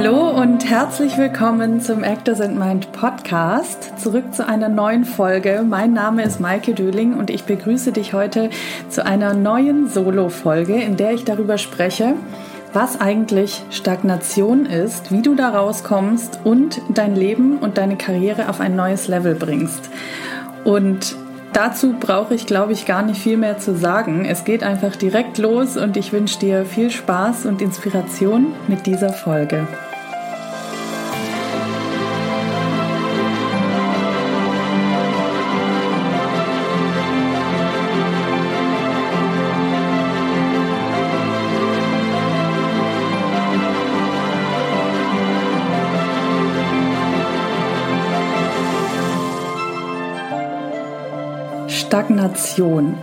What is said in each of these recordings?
Hallo und herzlich willkommen zum Actors and Mind Podcast. Zurück zu einer neuen Folge. Mein Name ist Maike Döling und ich begrüße dich heute zu einer neuen Solo-Folge, in der ich darüber spreche, was eigentlich Stagnation ist, wie du da rauskommst und dein Leben und deine Karriere auf ein neues Level bringst. Und dazu brauche ich, glaube ich, gar nicht viel mehr zu sagen. Es geht einfach direkt los und ich wünsche dir viel Spaß und Inspiration mit dieser Folge. Stagnation.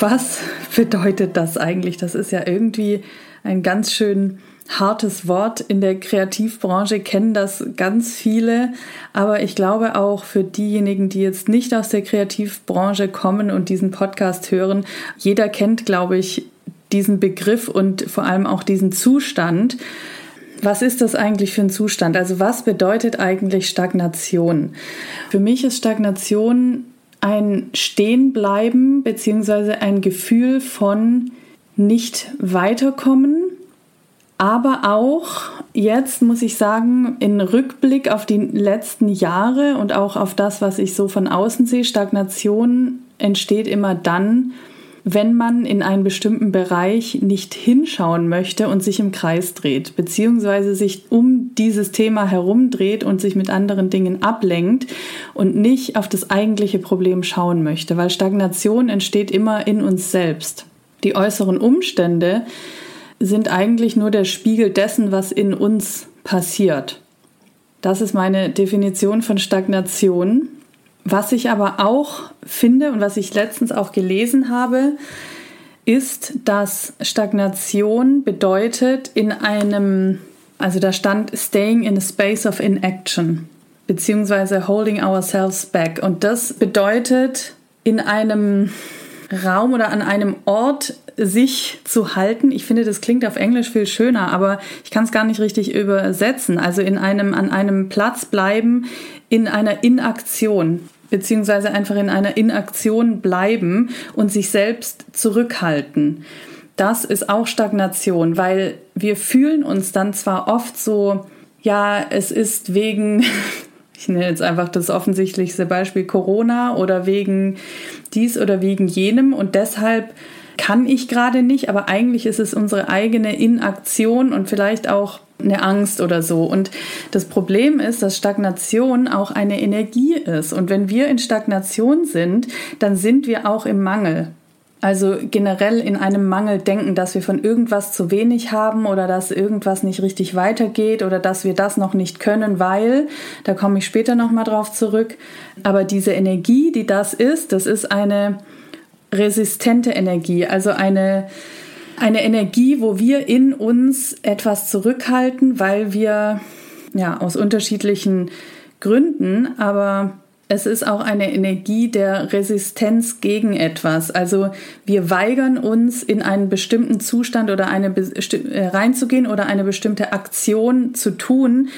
Was bedeutet das eigentlich? Das ist ja irgendwie ein ganz schön hartes Wort. In der Kreativbranche kennen das ganz viele, aber ich glaube auch für diejenigen, die jetzt nicht aus der Kreativbranche kommen und diesen Podcast hören, jeder kennt, glaube ich, diesen Begriff und vor allem auch diesen Zustand. Was ist das eigentlich für ein Zustand? Also was bedeutet eigentlich Stagnation? Für mich ist Stagnation ein Stehenbleiben beziehungsweise ein Gefühl von nicht weiterkommen, aber auch jetzt muss ich sagen, in Rückblick auf die letzten Jahre und auch auf das, was ich so von außen sehe, Stagnation entsteht immer dann, wenn man in einen bestimmten Bereich nicht hinschauen möchte und sich im Kreis dreht, beziehungsweise sich um dieses Thema herumdreht und sich mit anderen Dingen ablenkt und nicht auf das eigentliche Problem schauen möchte, weil Stagnation entsteht immer in uns selbst. Die äußeren Umstände sind eigentlich nur der Spiegel dessen, was in uns passiert. Das ist meine Definition von Stagnation. Was ich aber auch finde und was ich letztens auch gelesen habe, ist, dass Stagnation bedeutet in einem, also da stand staying in a space of inaction, beziehungsweise holding ourselves back. Und das bedeutet in einem Raum oder an einem Ort sich zu halten. Ich finde, das klingt auf Englisch viel schöner, aber ich kann es gar nicht richtig übersetzen. Also in einem, an einem Platz bleiben, in einer Inaktion beziehungsweise einfach in einer Inaktion bleiben und sich selbst zurückhalten. Das ist auch Stagnation, weil wir fühlen uns dann zwar oft so, ja, es ist wegen, ich nenne jetzt einfach das offensichtlichste Beispiel Corona oder wegen dies oder wegen jenem und deshalb kann ich gerade nicht, aber eigentlich ist es unsere eigene Inaktion und vielleicht auch eine Angst oder so. Und das Problem ist, dass Stagnation auch eine Energie ist. Und wenn wir in Stagnation sind, dann sind wir auch im Mangel. Also generell in einem Mangel denken, dass wir von irgendwas zu wenig haben oder dass irgendwas nicht richtig weitergeht oder dass wir das noch nicht können, weil, da komme ich später nochmal drauf zurück, aber diese Energie, die das ist, das ist eine resistente Energie, also eine, eine Energie, wo wir in uns etwas zurückhalten, weil wir ja aus unterschiedlichen Gründen, aber es ist auch eine Energie der Resistenz gegen etwas. Also wir weigern uns in einen bestimmten Zustand oder eine äh, reinzugehen oder eine bestimmte Aktion zu tun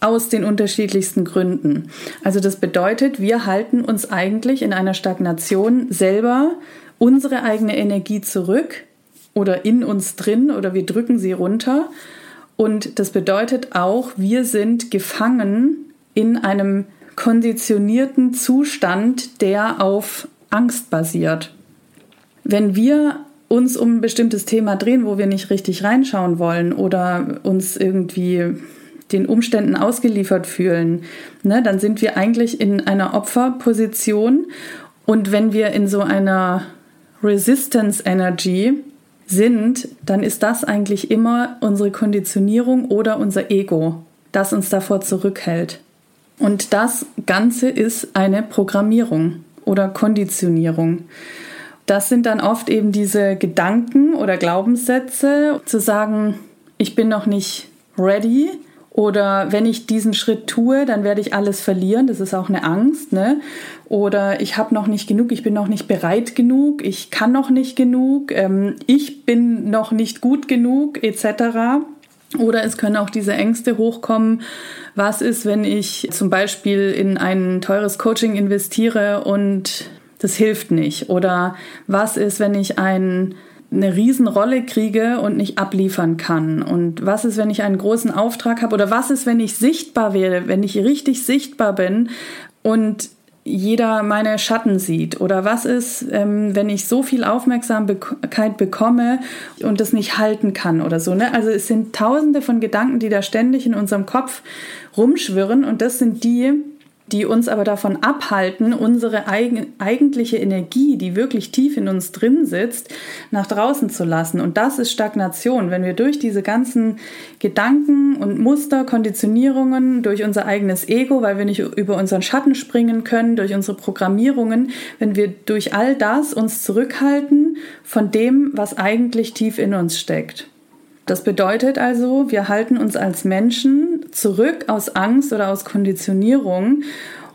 aus den unterschiedlichsten Gründen. Also das bedeutet, wir halten uns eigentlich in einer Stagnation selber unsere eigene Energie zurück oder in uns drin oder wir drücken sie runter. Und das bedeutet auch, wir sind gefangen in einem konditionierten Zustand, der auf Angst basiert. Wenn wir uns um ein bestimmtes Thema drehen, wo wir nicht richtig reinschauen wollen oder uns irgendwie den Umständen ausgeliefert fühlen, ne, dann sind wir eigentlich in einer Opferposition. Und wenn wir in so einer Resistance Energy sind, dann ist das eigentlich immer unsere Konditionierung oder unser Ego, das uns davor zurückhält. Und das Ganze ist eine Programmierung oder Konditionierung. Das sind dann oft eben diese Gedanken oder Glaubenssätze, zu sagen, ich bin noch nicht ready, oder wenn ich diesen Schritt tue, dann werde ich alles verlieren. Das ist auch eine Angst. Ne? Oder ich habe noch nicht genug, ich bin noch nicht bereit genug, ich kann noch nicht genug, ähm, ich bin noch nicht gut genug, etc. Oder es können auch diese Ängste hochkommen. Was ist, wenn ich zum Beispiel in ein teures Coaching investiere und das hilft nicht? Oder was ist, wenn ich ein, eine Riesenrolle kriege und nicht abliefern kann? Und was ist, wenn ich einen großen Auftrag habe? Oder was ist, wenn ich sichtbar werde, wenn ich richtig sichtbar bin und jeder meine Schatten sieht? Oder was ist, ähm, wenn ich so viel Aufmerksamkeit bekomme und das nicht halten kann oder so? Ne? Also es sind tausende von Gedanken, die da ständig in unserem Kopf rumschwirren und das sind die, die uns aber davon abhalten, unsere eigen, eigentliche Energie, die wirklich tief in uns drin sitzt, nach draußen zu lassen. Und das ist Stagnation. Wenn wir durch diese ganzen Gedanken und Muster, Konditionierungen, durch unser eigenes Ego, weil wir nicht über unseren Schatten springen können, durch unsere Programmierungen, wenn wir durch all das uns zurückhalten von dem, was eigentlich tief in uns steckt. Das bedeutet also, wir halten uns als Menschen zurück aus Angst oder aus Konditionierung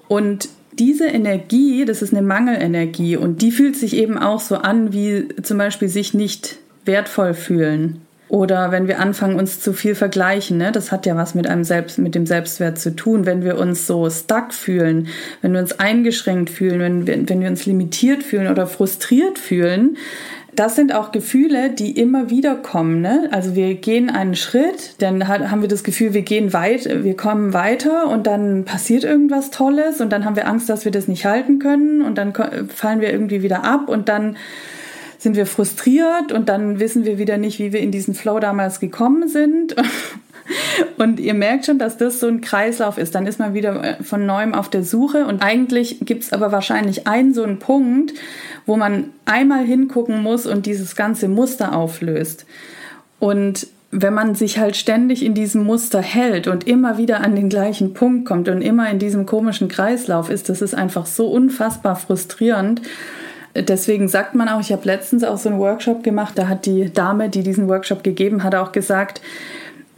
und diese Energie, das ist eine Mangelenergie und die fühlt sich eben auch so an, wie zum Beispiel sich nicht wertvoll fühlen. Oder wenn wir anfangen, uns zu viel vergleichen, ne? das hat ja was mit einem Selbst, mit dem Selbstwert zu tun. Wenn wir uns so stuck fühlen, wenn wir uns eingeschränkt fühlen, wenn wir, wenn wir uns limitiert fühlen oder frustriert fühlen, das sind auch Gefühle, die immer wieder kommen. Ne? Also wir gehen einen Schritt, dann haben wir das Gefühl, wir gehen weit, wir kommen weiter und dann passiert irgendwas Tolles und dann haben wir Angst, dass wir das nicht halten können und dann fallen wir irgendwie wieder ab und dann sind wir frustriert und dann wissen wir wieder nicht, wie wir in diesen Flow damals gekommen sind. Und ihr merkt schon, dass das so ein Kreislauf ist. Dann ist man wieder äh, von neuem auf der Suche. Und eigentlich gibt es aber wahrscheinlich einen so einen Punkt, wo man einmal hingucken muss und dieses ganze Muster auflöst. Und wenn man sich halt ständig in diesem Muster hält und immer wieder an den gleichen Punkt kommt und immer in diesem komischen Kreislauf ist, das ist einfach so unfassbar frustrierend. Deswegen sagt man auch, ich habe letztens auch so einen Workshop gemacht, da hat die Dame, die diesen Workshop gegeben hat, auch gesagt,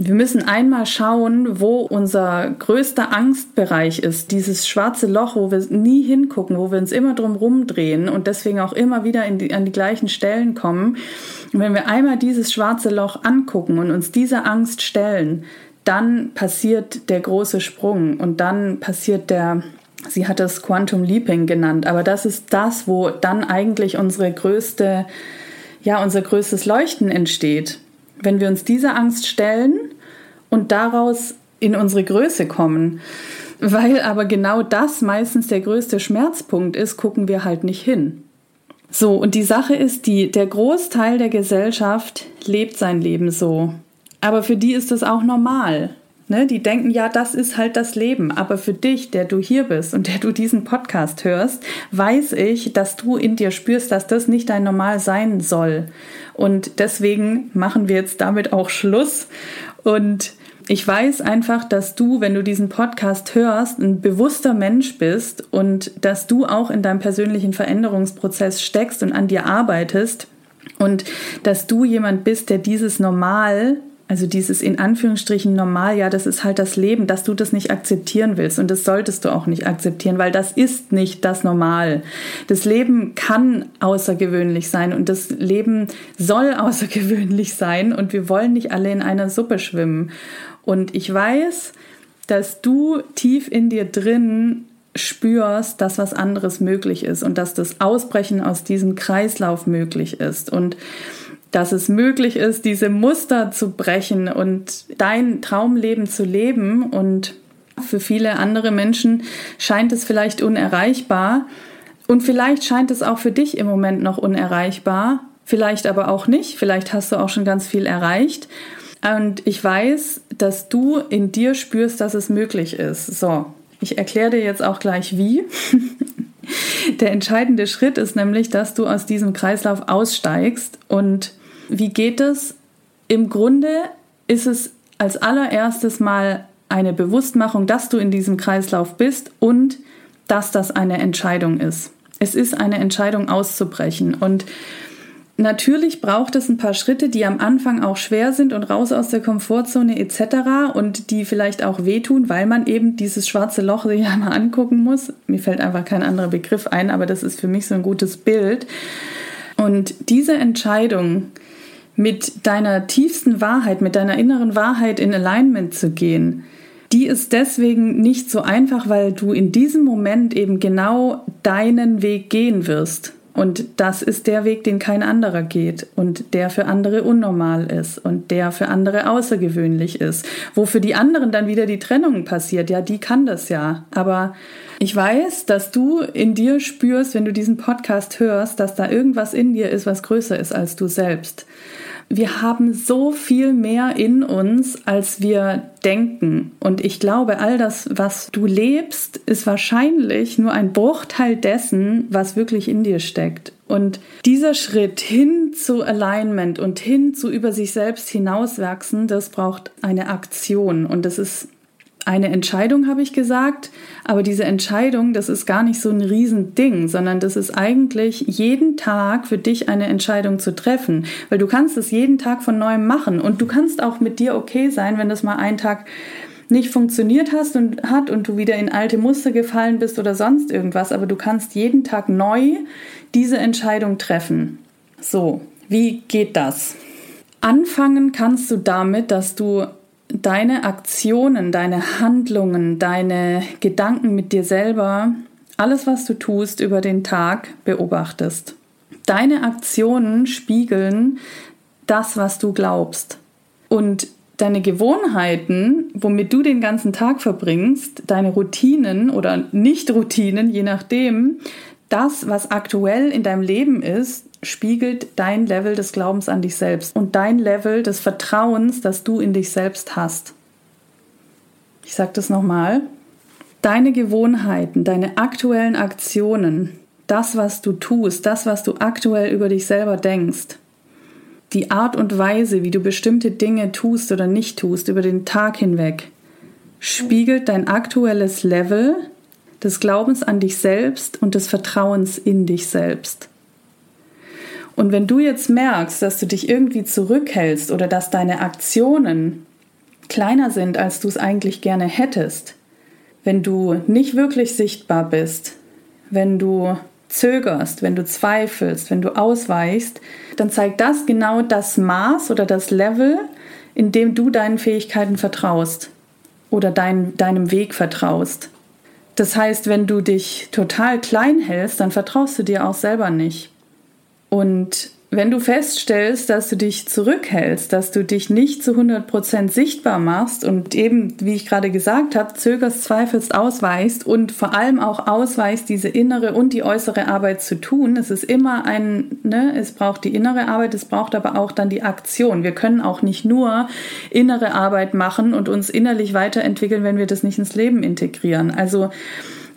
wir müssen einmal schauen, wo unser größter Angstbereich ist. Dieses schwarze Loch, wo wir nie hingucken, wo wir uns immer drum rumdrehen und deswegen auch immer wieder die, an die gleichen Stellen kommen. Und wenn wir einmal dieses schwarze Loch angucken und uns dieser Angst stellen, dann passiert der große Sprung und dann passiert der, sie hat es Quantum Leaping genannt, aber das ist das, wo dann eigentlich unsere größte, ja, unser größtes Leuchten entsteht wenn wir uns dieser Angst stellen und daraus in unsere Größe kommen, weil aber genau das meistens der größte Schmerzpunkt ist, gucken wir halt nicht hin. So, und die Sache ist die, der Großteil der Gesellschaft lebt sein Leben so. Aber für die ist das auch normal. Ne? Die denken, ja, das ist halt das Leben. Aber für dich, der du hier bist und der du diesen Podcast hörst, weiß ich, dass du in dir spürst, dass das nicht dein Normal sein soll. Und deswegen machen wir jetzt damit auch Schluss. Und ich weiß einfach, dass du, wenn du diesen Podcast hörst, ein bewusster Mensch bist und dass du auch in deinem persönlichen Veränderungsprozess steckst und an dir arbeitest und dass du jemand bist, der dieses Normal also dieses in Anführungsstrichen normal, ja, das ist halt das Leben, dass du das nicht akzeptieren willst und das solltest du auch nicht akzeptieren, weil das ist nicht das Normal. Das Leben kann außergewöhnlich sein und das Leben soll außergewöhnlich sein und wir wollen nicht alle in einer Suppe schwimmen. Und ich weiß, dass du tief in dir drin spürst, dass was anderes möglich ist und dass das Ausbrechen aus diesem Kreislauf möglich ist. Und dass es möglich ist, diese Muster zu brechen und dein Traumleben zu leben. Und für viele andere Menschen scheint es vielleicht unerreichbar. Und vielleicht scheint es auch für dich im Moment noch unerreichbar, vielleicht aber auch nicht. Vielleicht hast du auch schon ganz viel erreicht. Und ich weiß, dass du in dir spürst, dass es möglich ist. So, ich erkläre dir jetzt auch gleich wie. Der entscheidende Schritt ist nämlich, dass du aus diesem Kreislauf aussteigst und wie geht es? Im Grunde ist es als allererstes mal eine Bewusstmachung, dass du in diesem Kreislauf bist und dass das eine Entscheidung ist. Es ist eine Entscheidung auszubrechen und Natürlich braucht es ein paar Schritte, die am Anfang auch schwer sind und raus aus der Komfortzone etc. und die vielleicht auch wehtun, weil man eben dieses schwarze Loch sich einmal angucken muss. Mir fällt einfach kein anderer Begriff ein, aber das ist für mich so ein gutes Bild. Und diese Entscheidung, mit deiner tiefsten Wahrheit, mit deiner inneren Wahrheit in Alignment zu gehen, die ist deswegen nicht so einfach, weil du in diesem Moment eben genau deinen Weg gehen wirst. Und das ist der Weg, den kein anderer geht und der für andere unnormal ist und der für andere außergewöhnlich ist. Wo für die anderen dann wieder die Trennung passiert, ja, die kann das ja. Aber ich weiß, dass du in dir spürst, wenn du diesen Podcast hörst, dass da irgendwas in dir ist, was größer ist als du selbst wir haben so viel mehr in uns, als wir denken. Und ich glaube, all das, was du lebst, ist wahrscheinlich nur ein Bruchteil dessen, was wirklich in dir steckt. Und dieser Schritt hin zu Alignment und hin zu über sich selbst hinauswachsen, das braucht eine Aktion. Und das ist eine Entscheidung, habe ich gesagt, aber diese Entscheidung, das ist gar nicht so ein Riesending, sondern das ist eigentlich jeden Tag für dich eine Entscheidung zu treffen, weil du kannst es jeden Tag von neuem machen und du kannst auch mit dir okay sein, wenn das mal einen Tag nicht funktioniert hast und hat und du wieder in alte Muster gefallen bist oder sonst irgendwas, aber du kannst jeden Tag neu diese Entscheidung treffen. So, wie geht das? Anfangen kannst du damit, dass du deine Aktionen, deine Handlungen, deine Gedanken mit dir selber, alles, was du tust über den Tag, beobachtest. Deine Aktionen spiegeln das, was du glaubst. Und deine Gewohnheiten, womit du den ganzen Tag verbringst, deine Routinen oder Nicht-Routinen, je nachdem, das, was aktuell in deinem Leben ist, spiegelt dein Level des Glaubens an dich selbst und dein Level des Vertrauens, das du in dich selbst hast. Ich sage das nochmal. Deine Gewohnheiten, deine aktuellen Aktionen, das, was du tust, das, was du aktuell über dich selber denkst, die Art und Weise, wie du bestimmte Dinge tust oder nicht tust über den Tag hinweg, spiegelt dein aktuelles Level des Glaubens an dich selbst und des Vertrauens in dich selbst. Und wenn du jetzt merkst, dass du dich irgendwie zurückhältst oder dass deine Aktionen kleiner sind, als du es eigentlich gerne hättest, wenn du nicht wirklich sichtbar bist, wenn du zögerst, wenn du zweifelst, wenn du ausweichst, dann zeigt das genau das Maß oder das Level, in dem du deinen Fähigkeiten vertraust oder dein, deinem Weg vertraust. Das heißt, wenn du dich total klein hältst, dann vertraust du dir auch selber nicht. Und wenn du feststellst, dass du dich zurückhältst, dass du dich nicht zu 100% sichtbar machst und eben, wie ich gerade gesagt habe, zögerst, zweifelst, ausweichst und vor allem auch ausweichst, diese innere und die äußere Arbeit zu tun, es ist immer ein, ne, es braucht die innere Arbeit, es braucht aber auch dann die Aktion. Wir können auch nicht nur innere Arbeit machen und uns innerlich weiterentwickeln, wenn wir das nicht ins Leben integrieren. Also,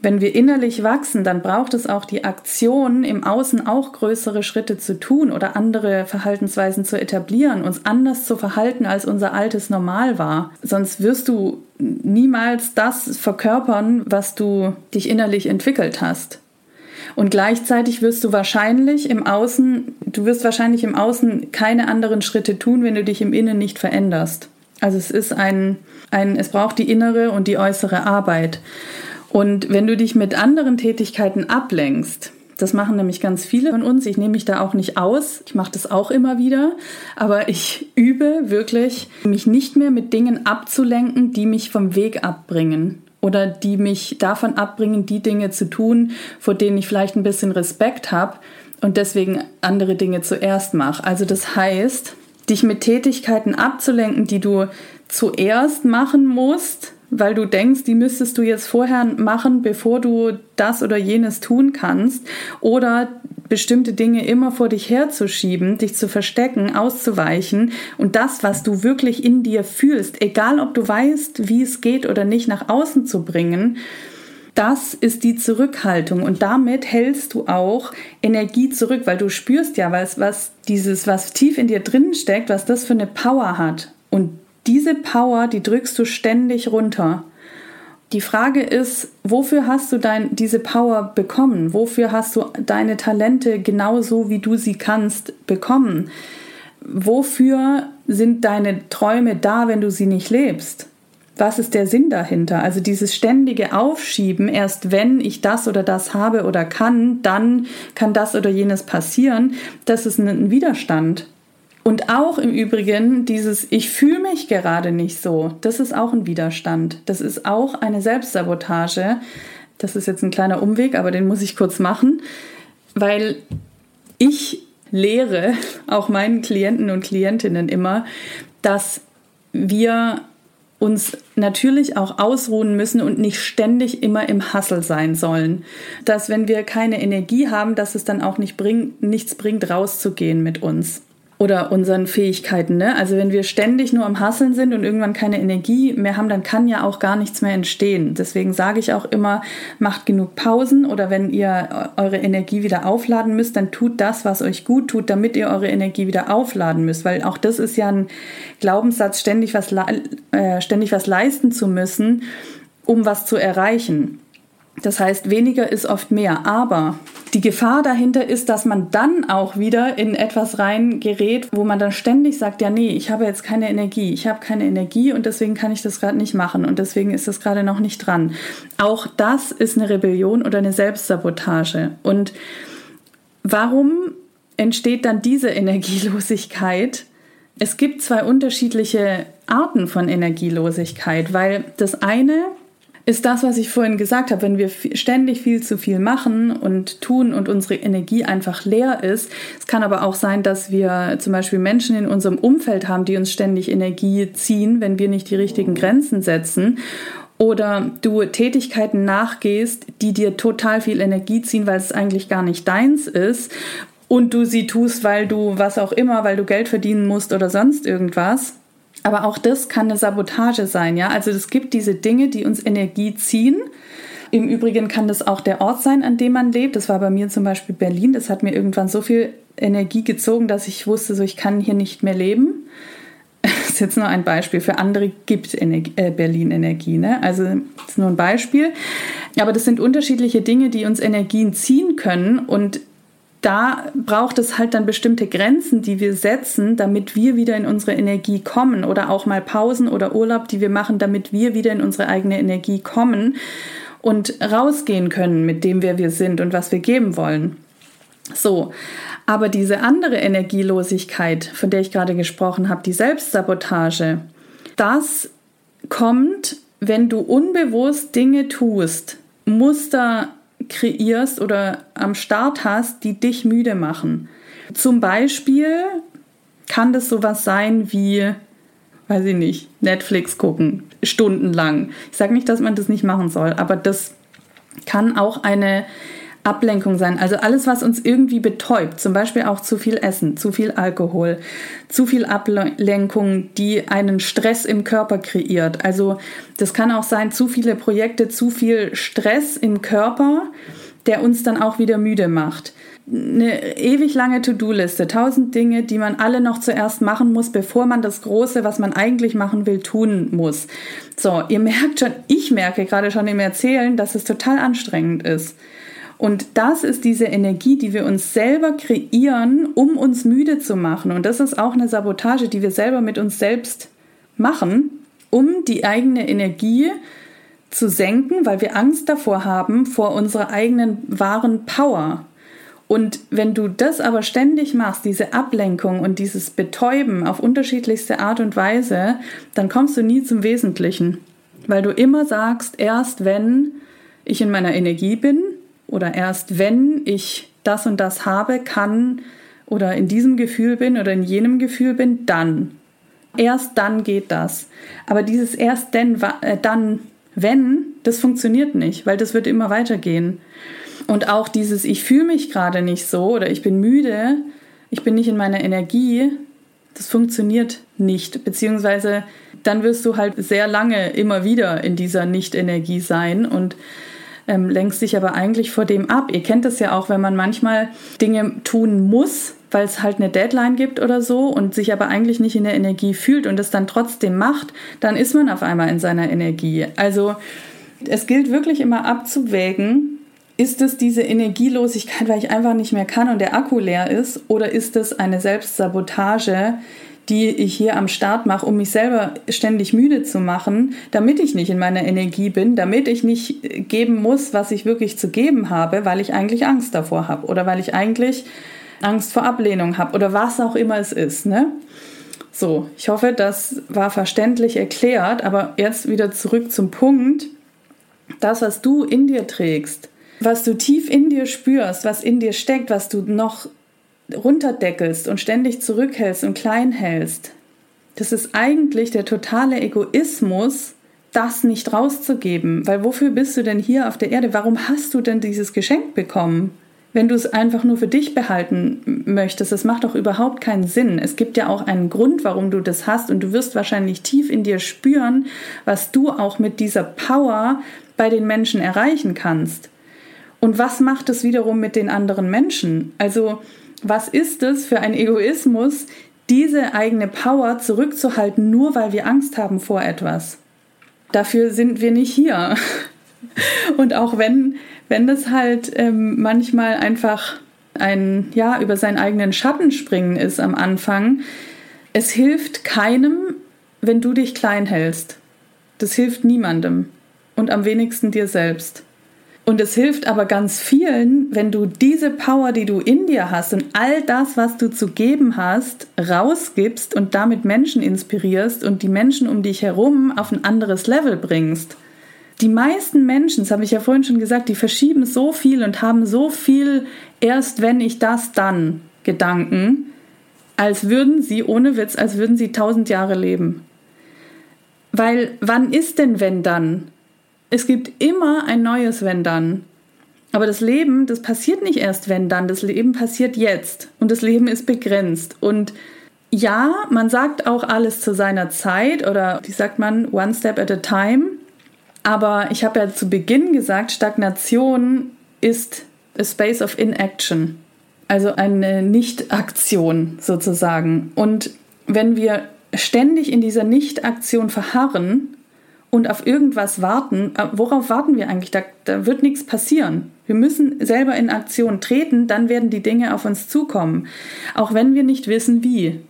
wenn wir innerlich wachsen, dann braucht es auch die Aktion, im Außen auch größere Schritte zu tun oder andere Verhaltensweisen zu etablieren, uns anders zu verhalten, als unser altes Normal war. Sonst wirst du niemals das verkörpern, was du dich innerlich entwickelt hast. Und gleichzeitig wirst du wahrscheinlich im Außen, du wirst wahrscheinlich im Außen keine anderen Schritte tun, wenn du dich im Innen nicht veränderst. Also es ist ein, ein, es braucht die innere und die äußere Arbeit. Und wenn du dich mit anderen Tätigkeiten ablenkst, das machen nämlich ganz viele von uns. Ich nehme mich da auch nicht aus. Ich mache das auch immer wieder. Aber ich übe wirklich, mich nicht mehr mit Dingen abzulenken, die mich vom Weg abbringen. Oder die mich davon abbringen, die Dinge zu tun, vor denen ich vielleicht ein bisschen Respekt habe und deswegen andere Dinge zuerst mache. Also das heißt, dich mit Tätigkeiten abzulenken, die du zuerst machen musst, weil du denkst, die müsstest du jetzt vorher machen, bevor du das oder jenes tun kannst. Oder bestimmte Dinge immer vor dich herzuschieben, dich zu verstecken, auszuweichen und das, was du wirklich in dir fühlst, egal ob du weißt, wie es geht oder nicht, nach außen zu bringen, das ist die Zurückhaltung und damit hältst du auch Energie zurück, weil du spürst ja, was, was dieses, was tief in dir drin steckt, was das für eine Power hat. Und diese Power, die drückst du ständig runter. Die Frage ist, wofür hast du dein, diese Power bekommen? Wofür hast du deine Talente genauso, wie du sie kannst, bekommen? Wofür sind deine Träume da, wenn du sie nicht lebst? Was ist der Sinn dahinter? Also dieses ständige Aufschieben, erst wenn ich das oder das habe oder kann, dann kann das oder jenes passieren, das ist ein Widerstand. Und auch im Übrigen dieses Ich fühle mich gerade nicht so, das ist auch ein Widerstand. Das ist auch eine Selbstsabotage. Das ist jetzt ein kleiner Umweg, aber den muss ich kurz machen, weil ich lehre auch meinen Klienten und Klientinnen immer, dass wir uns natürlich auch ausruhen müssen und nicht ständig immer im Hassel sein sollen. Dass wenn wir keine Energie haben, dass es dann auch nicht bringt, nichts bringt, rauszugehen mit uns oder unseren Fähigkeiten. Ne? Also wenn wir ständig nur am Hasseln sind und irgendwann keine Energie mehr haben, dann kann ja auch gar nichts mehr entstehen. Deswegen sage ich auch immer, macht genug Pausen oder wenn ihr eure Energie wieder aufladen müsst, dann tut das, was euch gut tut, damit ihr eure Energie wieder aufladen müsst. Weil auch das ist ja ein Glaubenssatz, ständig was, äh, ständig was leisten zu müssen, um was zu erreichen. Das heißt, weniger ist oft mehr. Aber die Gefahr dahinter ist, dass man dann auch wieder in etwas reingerät, wo man dann ständig sagt, ja, nee, ich habe jetzt keine Energie, ich habe keine Energie und deswegen kann ich das gerade nicht machen und deswegen ist das gerade noch nicht dran. Auch das ist eine Rebellion oder eine Selbstsabotage. Und warum entsteht dann diese Energielosigkeit? Es gibt zwei unterschiedliche Arten von Energielosigkeit, weil das eine ist das, was ich vorhin gesagt habe, wenn wir ständig viel zu viel machen und tun und unsere Energie einfach leer ist. Es kann aber auch sein, dass wir zum Beispiel Menschen in unserem Umfeld haben, die uns ständig Energie ziehen, wenn wir nicht die richtigen Grenzen setzen. Oder du Tätigkeiten nachgehst, die dir total viel Energie ziehen, weil es eigentlich gar nicht deins ist. Und du sie tust, weil du was auch immer, weil du Geld verdienen musst oder sonst irgendwas aber auch das kann eine Sabotage sein, ja. Also es gibt diese Dinge, die uns Energie ziehen. Im Übrigen kann das auch der Ort sein, an dem man lebt. Das war bei mir zum Beispiel Berlin. Das hat mir irgendwann so viel Energie gezogen, dass ich wusste, so ich kann hier nicht mehr leben. Das ist jetzt nur ein Beispiel. Für andere gibt Energie, äh, Berlin Energie. Ne? Also das ist nur ein Beispiel. Aber das sind unterschiedliche Dinge, die uns Energien ziehen können. Und da braucht es halt dann bestimmte Grenzen, die wir setzen, damit wir wieder in unsere Energie kommen oder auch mal Pausen oder Urlaub, die wir machen, damit wir wieder in unsere eigene Energie kommen und rausgehen können mit dem, wer wir sind und was wir geben wollen. So, aber diese andere Energielosigkeit, von der ich gerade gesprochen habe, die Selbstsabotage, das kommt, wenn du unbewusst Dinge tust, Muster kreierst oder am Start hast, die dich müde machen. Zum Beispiel kann das sowas sein wie, weiß ich nicht, Netflix gucken, stundenlang. Ich sage nicht, dass man das nicht machen soll, aber das kann auch eine Ablenkung sein. Also alles, was uns irgendwie betäubt, zum Beispiel auch zu viel Essen, zu viel Alkohol, zu viel Ablenkung, die einen Stress im Körper kreiert. Also das kann auch sein, zu viele Projekte, zu viel Stress im Körper, der uns dann auch wieder müde macht. Eine ewig lange To-Do-Liste, tausend Dinge, die man alle noch zuerst machen muss, bevor man das Große, was man eigentlich machen will, tun muss. So, ihr merkt schon, ich merke gerade schon im Erzählen, dass es total anstrengend ist. Und das ist diese Energie, die wir uns selber kreieren, um uns müde zu machen. Und das ist auch eine Sabotage, die wir selber mit uns selbst machen, um die eigene Energie zu senken, weil wir Angst davor haben, vor unserer eigenen wahren Power. Und wenn du das aber ständig machst, diese Ablenkung und dieses Betäuben auf unterschiedlichste Art und Weise, dann kommst du nie zum Wesentlichen. Weil du immer sagst, erst wenn ich in meiner Energie bin, oder erst wenn ich das und das habe, kann oder in diesem Gefühl bin oder in jenem Gefühl bin, dann. Erst dann geht das. Aber dieses erst denn, äh, dann, wenn, das funktioniert nicht, weil das wird immer weitergehen. Und auch dieses ich fühle mich gerade nicht so oder ich bin müde, ich bin nicht in meiner Energie, das funktioniert nicht. Beziehungsweise dann wirst du halt sehr lange immer wieder in dieser Nicht-Energie sein und ähm, lenkst dich aber eigentlich vor dem ab. Ihr kennt das ja auch, wenn man manchmal Dinge tun muss, weil es halt eine Deadline gibt oder so und sich aber eigentlich nicht in der Energie fühlt und es dann trotzdem macht, dann ist man auf einmal in seiner Energie. Also es gilt wirklich immer abzuwägen, ist es diese Energielosigkeit, weil ich einfach nicht mehr kann und der Akku leer ist, oder ist es eine Selbstsabotage, die ich hier am Start mache, um mich selber ständig müde zu machen, damit ich nicht in meiner Energie bin, damit ich nicht geben muss, was ich wirklich zu geben habe, weil ich eigentlich Angst davor habe oder weil ich eigentlich Angst vor Ablehnung habe oder was auch immer es ist. Ne? So, ich hoffe, das war verständlich erklärt, aber jetzt wieder zurück zum Punkt. Das, was du in dir trägst, was du tief in dir spürst, was in dir steckt, was du noch runterdeckelst und ständig zurückhältst und klein hältst, das ist eigentlich der totale Egoismus, das nicht rauszugeben. Weil wofür bist du denn hier auf der Erde? Warum hast du denn dieses Geschenk bekommen? Wenn du es einfach nur für dich behalten möchtest, das macht doch überhaupt keinen Sinn. Es gibt ja auch einen Grund, warum du das hast und du wirst wahrscheinlich tief in dir spüren, was du auch mit dieser Power bei den Menschen erreichen kannst. Und was macht es wiederum mit den anderen Menschen? Also, was ist es für ein Egoismus, diese eigene Power zurückzuhalten, nur weil wir Angst haben vor etwas? Dafür sind wir nicht hier. Und auch wenn, wenn das halt ähm, manchmal einfach ein, ja, über seinen eigenen Schatten springen ist am Anfang, es hilft keinem, wenn du dich klein hältst. Das hilft niemandem und am wenigsten dir selbst. Und es hilft aber ganz vielen, wenn du diese Power, die du in dir hast und all das, was du zu geben hast, rausgibst und damit Menschen inspirierst und die Menschen um dich herum auf ein anderes Level bringst. Die meisten Menschen, das habe ich ja vorhin schon gesagt, die verschieben so viel und haben so viel erst wenn ich das dann Gedanken, als würden sie, ohne Witz, als würden sie tausend Jahre leben. Weil wann ist denn wenn dann? Es gibt immer ein neues Wenn dann. Aber das Leben, das passiert nicht erst wenn dann, das Leben passiert jetzt und das Leben ist begrenzt. Und ja, man sagt auch alles zu seiner Zeit oder wie sagt man, one step at a time. Aber ich habe ja zu Beginn gesagt, Stagnation ist a space of inaction, also eine Nicht-Aktion sozusagen. Und wenn wir ständig in dieser Nicht-Aktion verharren, und auf irgendwas warten, äh, worauf warten wir eigentlich? Da, da wird nichts passieren. Wir müssen selber in Aktion treten, dann werden die Dinge auf uns zukommen, auch wenn wir nicht wissen, wie.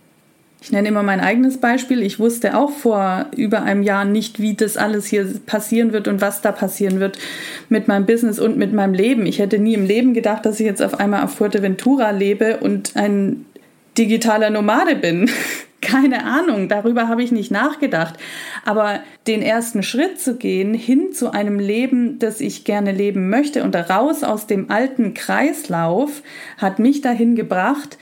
Ich nenne immer mein eigenes Beispiel. Ich wusste auch vor über einem Jahr nicht, wie das alles hier passieren wird und was da passieren wird mit meinem Business und mit meinem Leben. Ich hätte nie im Leben gedacht, dass ich jetzt auf einmal auf Fuerteventura lebe und ein digitaler Nomade bin. Keine Ahnung, darüber habe ich nicht nachgedacht. Aber den ersten Schritt zu gehen hin zu einem Leben, das ich gerne leben möchte und raus aus dem alten Kreislauf, hat mich dahin gebracht,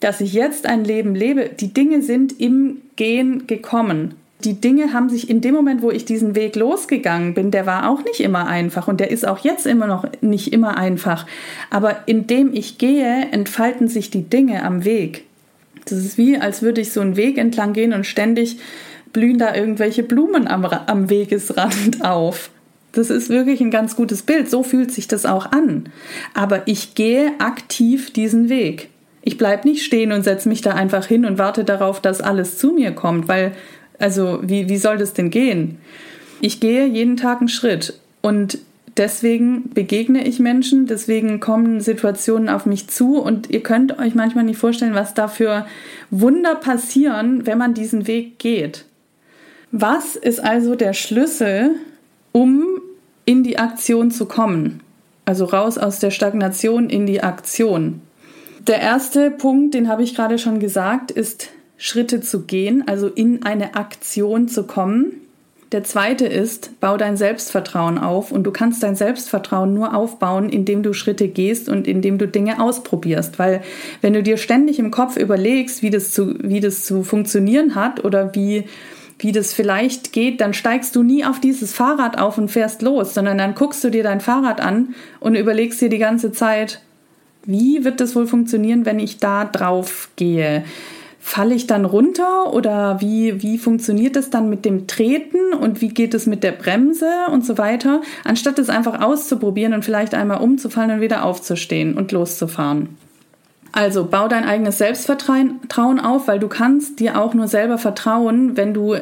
dass ich jetzt ein Leben lebe. Die Dinge sind im Gehen gekommen. Die Dinge haben sich in dem Moment, wo ich diesen Weg losgegangen bin, der war auch nicht immer einfach und der ist auch jetzt immer noch nicht immer einfach. Aber indem ich gehe, entfalten sich die Dinge am Weg. Das ist wie, als würde ich so einen Weg entlang gehen und ständig blühen da irgendwelche Blumen am, am Wegesrand auf. Das ist wirklich ein ganz gutes Bild. So fühlt sich das auch an. Aber ich gehe aktiv diesen Weg. Ich bleibe nicht stehen und setze mich da einfach hin und warte darauf, dass alles zu mir kommt, weil, also, wie, wie soll das denn gehen? Ich gehe jeden Tag einen Schritt und deswegen begegne ich Menschen, deswegen kommen Situationen auf mich zu und ihr könnt euch manchmal nicht vorstellen, was da für Wunder passieren, wenn man diesen Weg geht. Was ist also der Schlüssel, um in die Aktion zu kommen? Also raus aus der Stagnation in die Aktion. Der erste Punkt, den habe ich gerade schon gesagt, ist Schritte zu gehen, also in eine Aktion zu kommen. Der zweite ist, bau dein Selbstvertrauen auf und du kannst dein Selbstvertrauen nur aufbauen, indem du Schritte gehst und indem du Dinge ausprobierst, weil wenn du dir ständig im Kopf überlegst, wie das zu, wie das zu funktionieren hat oder wie, wie das vielleicht geht, dann steigst du nie auf dieses Fahrrad auf und fährst los, sondern dann guckst du dir dein Fahrrad an und überlegst dir die ganze Zeit, wie wird das wohl funktionieren, wenn ich da drauf gehe? Falle ich dann runter oder wie, wie funktioniert das dann mit dem Treten und wie geht es mit der Bremse und so weiter, anstatt es einfach auszuprobieren und vielleicht einmal umzufallen und wieder aufzustehen und loszufahren. Also bau dein eigenes Selbstvertrauen auf, weil du kannst dir auch nur selber vertrauen, wenn du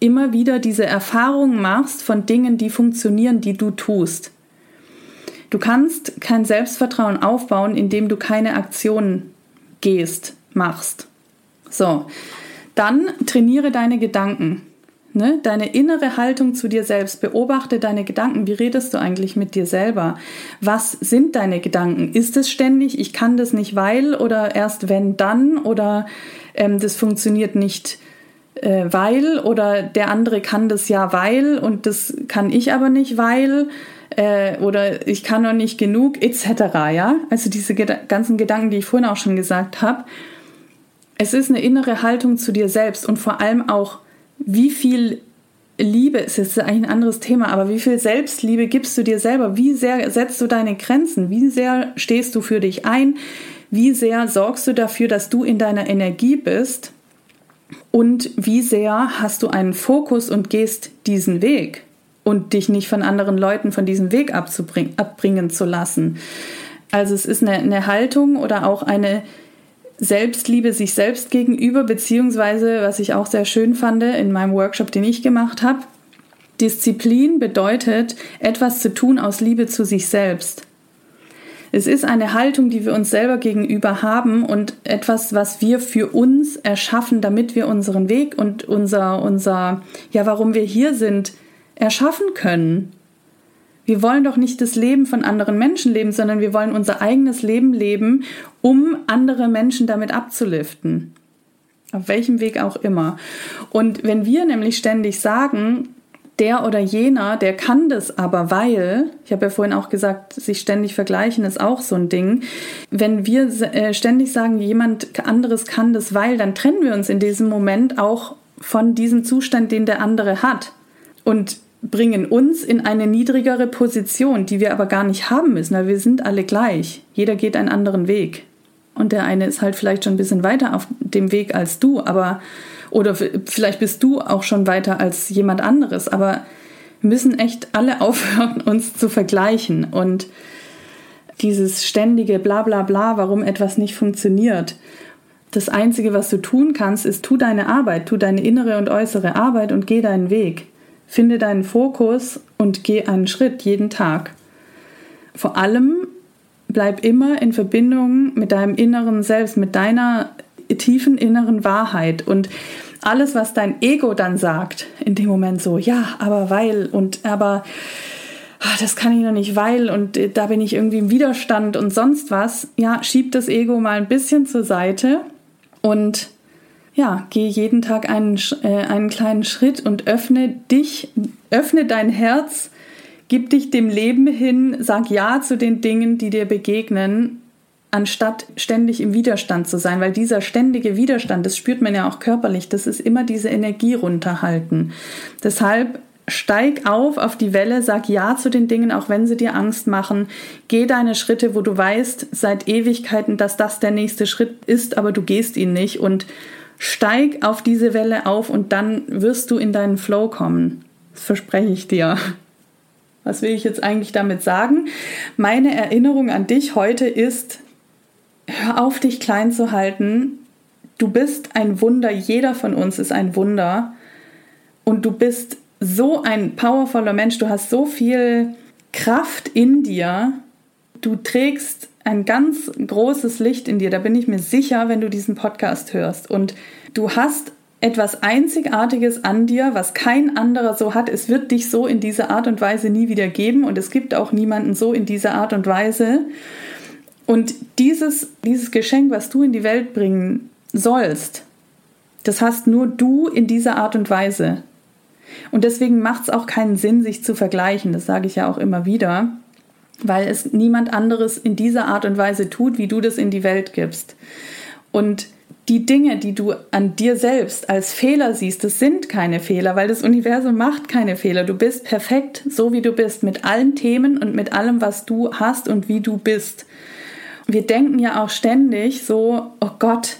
immer wieder diese Erfahrungen machst von Dingen, die funktionieren, die du tust. Du kannst kein Selbstvertrauen aufbauen, indem du keine Aktionen gehst, machst. So, dann trainiere deine Gedanken. Ne? Deine innere Haltung zu dir selbst. Beobachte deine Gedanken. Wie redest du eigentlich mit dir selber? Was sind deine Gedanken? Ist es ständig, ich kann das nicht, weil oder erst wenn dann oder ähm, das funktioniert nicht, äh, weil oder der andere kann das ja, weil und das kann ich aber nicht, weil äh, oder ich kann noch nicht genug etc. Ja, also diese Geda ganzen Gedanken, die ich vorhin auch schon gesagt habe. Es ist eine innere Haltung zu dir selbst und vor allem auch, wie viel Liebe ist jetzt eigentlich ein anderes Thema, aber wie viel Selbstliebe gibst du dir selber? Wie sehr setzt du deine Grenzen? Wie sehr stehst du für dich ein? Wie sehr sorgst du dafür, dass du in deiner Energie bist? Und wie sehr hast du einen Fokus und gehst diesen Weg? und dich nicht von anderen Leuten von diesem Weg abbringen zu lassen. Also es ist eine, eine Haltung oder auch eine Selbstliebe sich selbst gegenüber, beziehungsweise, was ich auch sehr schön fand in meinem Workshop, den ich gemacht habe, Disziplin bedeutet, etwas zu tun aus Liebe zu sich selbst. Es ist eine Haltung, die wir uns selber gegenüber haben und etwas, was wir für uns erschaffen, damit wir unseren Weg und unser, unser, ja, warum wir hier sind, erschaffen können. Wir wollen doch nicht das Leben von anderen Menschen leben, sondern wir wollen unser eigenes Leben leben, um andere Menschen damit abzuliften. Auf welchem Weg auch immer. Und wenn wir nämlich ständig sagen, der oder jener, der kann das aber, weil, ich habe ja vorhin auch gesagt, sich ständig vergleichen ist auch so ein Ding. Wenn wir äh, ständig sagen, jemand anderes kann das, weil, dann trennen wir uns in diesem Moment auch von diesem Zustand, den der andere hat. Und bringen uns in eine niedrigere Position, die wir aber gar nicht haben müssen, weil wir sind alle gleich. Jeder geht einen anderen Weg. Und der eine ist halt vielleicht schon ein bisschen weiter auf dem Weg als du, aber oder vielleicht bist du auch schon weiter als jemand anderes, aber wir müssen echt alle aufhören, uns zu vergleichen und dieses ständige Bla bla, warum etwas nicht funktioniert. Das Einzige, was du tun kannst, ist, tu deine Arbeit, tu deine innere und äußere Arbeit und geh deinen Weg. Finde deinen Fokus und geh einen Schritt jeden Tag. Vor allem bleib immer in Verbindung mit deinem inneren Selbst, mit deiner tiefen inneren Wahrheit und alles, was dein Ego dann sagt, in dem Moment so, ja, aber weil und aber ach, das kann ich noch nicht, weil und äh, da bin ich irgendwie im Widerstand und sonst was, ja, schieb das Ego mal ein bisschen zur Seite und ja, geh jeden Tag einen, äh, einen kleinen Schritt und öffne dich, öffne dein Herz, gib dich dem Leben hin, sag Ja zu den Dingen, die dir begegnen, anstatt ständig im Widerstand zu sein, weil dieser ständige Widerstand, das spürt man ja auch körperlich, das ist immer diese Energie runterhalten. Deshalb steig auf auf die Welle, sag Ja zu den Dingen, auch wenn sie dir Angst machen. Geh deine Schritte, wo du weißt seit Ewigkeiten, dass das der nächste Schritt ist, aber du gehst ihn nicht und Steig auf diese Welle auf und dann wirst du in deinen Flow kommen. Das verspreche ich dir. Was will ich jetzt eigentlich damit sagen? Meine Erinnerung an dich heute ist, hör auf, dich klein zu halten. Du bist ein Wunder, jeder von uns ist ein Wunder. Und du bist so ein powervoller Mensch, du hast so viel Kraft in dir. Du trägst ein ganz großes Licht in dir, da bin ich mir sicher, wenn du diesen Podcast hörst. Und du hast etwas Einzigartiges an dir, was kein anderer so hat. Es wird dich so in dieser Art und Weise nie wieder geben und es gibt auch niemanden so in dieser Art und Weise. Und dieses, dieses Geschenk, was du in die Welt bringen sollst, das hast nur du in dieser Art und Weise. Und deswegen macht es auch keinen Sinn, sich zu vergleichen. Das sage ich ja auch immer wieder weil es niemand anderes in dieser Art und Weise tut, wie du das in die Welt gibst. Und die Dinge, die du an dir selbst als Fehler siehst, das sind keine Fehler, weil das Universum macht keine Fehler. Du bist perfekt, so wie du bist, mit allen Themen und mit allem, was du hast und wie du bist. Wir denken ja auch ständig so, oh Gott,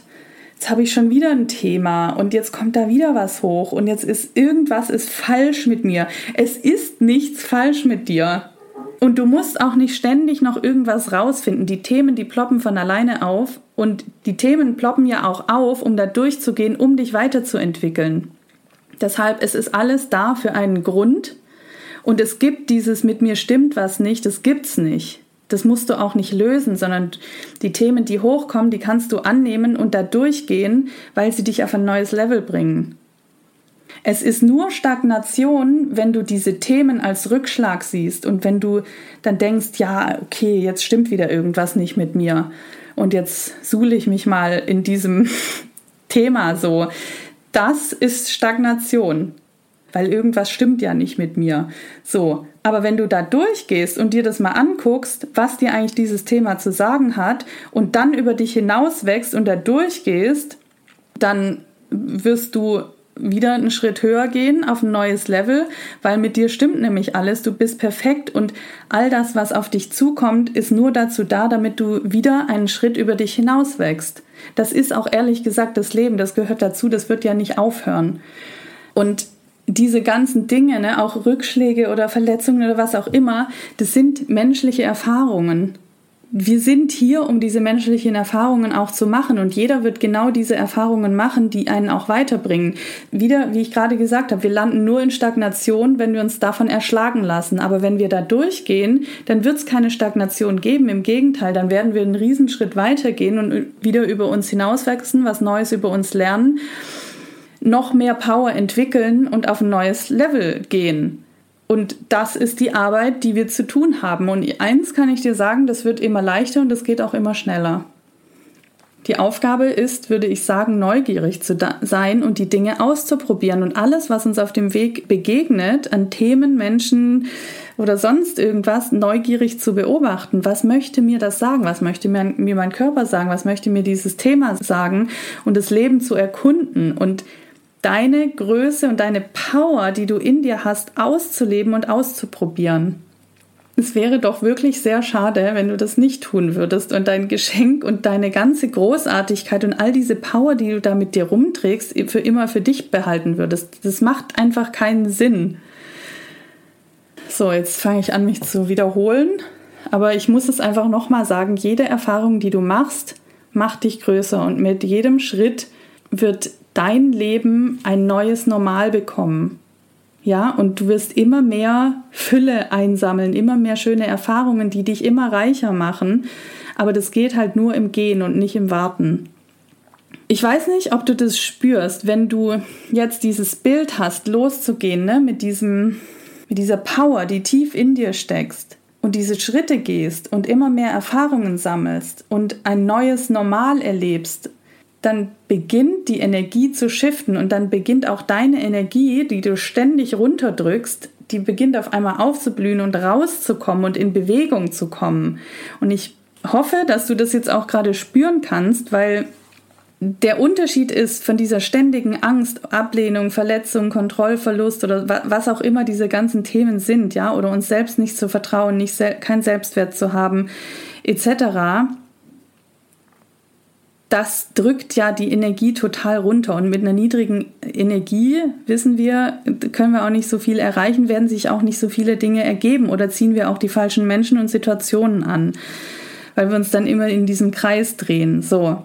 jetzt habe ich schon wieder ein Thema und jetzt kommt da wieder was hoch und jetzt ist irgendwas ist falsch mit mir. Es ist nichts falsch mit dir. Und du musst auch nicht ständig noch irgendwas rausfinden. Die Themen, die ploppen von alleine auf. Und die Themen ploppen ja auch auf, um da durchzugehen, um dich weiterzuentwickeln. Deshalb, es ist alles da für einen Grund. Und es gibt dieses mit mir stimmt was nicht, das gibt's nicht. Das musst du auch nicht lösen, sondern die Themen, die hochkommen, die kannst du annehmen und da durchgehen, weil sie dich auf ein neues Level bringen. Es ist nur Stagnation, wenn du diese Themen als Rückschlag siehst und wenn du dann denkst, ja, okay, jetzt stimmt wieder irgendwas nicht mit mir und jetzt suhle ich mich mal in diesem Thema so. Das ist Stagnation, weil irgendwas stimmt ja nicht mit mir. So, aber wenn du da durchgehst und dir das mal anguckst, was dir eigentlich dieses Thema zu sagen hat und dann über dich hinaus wächst und da durchgehst, dann wirst du wieder einen Schritt höher gehen auf ein neues Level, weil mit dir stimmt nämlich alles, du bist perfekt und all das, was auf dich zukommt, ist nur dazu da, damit du wieder einen Schritt über dich hinaus wächst. Das ist auch ehrlich gesagt das Leben, das gehört dazu, das wird ja nicht aufhören. Und diese ganzen Dinge, ne, auch Rückschläge oder Verletzungen oder was auch immer, das sind menschliche Erfahrungen wir sind hier, um diese menschlichen Erfahrungen auch zu machen und jeder wird genau diese Erfahrungen machen, die einen auch weiterbringen. Wieder, wie ich gerade gesagt habe, wir landen nur in Stagnation, wenn wir uns davon erschlagen lassen. Aber wenn wir da durchgehen, dann wird es keine Stagnation geben. Im Gegenteil, dann werden wir einen Riesenschritt weitergehen und wieder über uns hinauswachsen, was Neues über uns lernen, noch mehr Power entwickeln und auf ein neues Level gehen. Und das ist die Arbeit, die wir zu tun haben. Und eins kann ich dir sagen, das wird immer leichter und es geht auch immer schneller. Die Aufgabe ist, würde ich sagen, neugierig zu sein und die Dinge auszuprobieren und alles, was uns auf dem Weg begegnet, an Themen, Menschen oder sonst irgendwas, neugierig zu beobachten. Was möchte mir das sagen? Was möchte mir, mir mein Körper sagen? Was möchte mir dieses Thema sagen? Und das Leben zu erkunden und deine Größe und deine Power, die du in dir hast, auszuleben und auszuprobieren. Es wäre doch wirklich sehr schade, wenn du das nicht tun würdest und dein Geschenk und deine ganze Großartigkeit und all diese Power, die du da mit dir rumträgst, für immer für dich behalten würdest. Das macht einfach keinen Sinn. So, jetzt fange ich an, mich zu wiederholen. Aber ich muss es einfach nochmal sagen, jede Erfahrung, die du machst, macht dich größer und mit jedem Schritt wird dein Leben ein neues Normal bekommen. Ja, und du wirst immer mehr Fülle einsammeln, immer mehr schöne Erfahrungen, die dich immer reicher machen. Aber das geht halt nur im Gehen und nicht im Warten. Ich weiß nicht, ob du das spürst, wenn du jetzt dieses Bild hast, loszugehen, ne, mit diesem, mit dieser Power, die tief in dir steckst und diese Schritte gehst und immer mehr Erfahrungen sammelst und ein neues Normal erlebst dann beginnt die Energie zu shiften und dann beginnt auch deine Energie, die du ständig runterdrückst, die beginnt auf einmal aufzublühen und rauszukommen und in Bewegung zu kommen. Und ich hoffe, dass du das jetzt auch gerade spüren kannst, weil der Unterschied ist von dieser ständigen Angst, Ablehnung, Verletzung, Kontrollverlust oder was auch immer diese ganzen Themen sind, ja, oder uns selbst nicht zu vertrauen, nicht kein Selbstwert zu haben, etc das drückt ja die Energie total runter. Und mit einer niedrigen Energie, wissen wir, können wir auch nicht so viel erreichen, werden sich auch nicht so viele Dinge ergeben oder ziehen wir auch die falschen Menschen und Situationen an, weil wir uns dann immer in diesem Kreis drehen. So.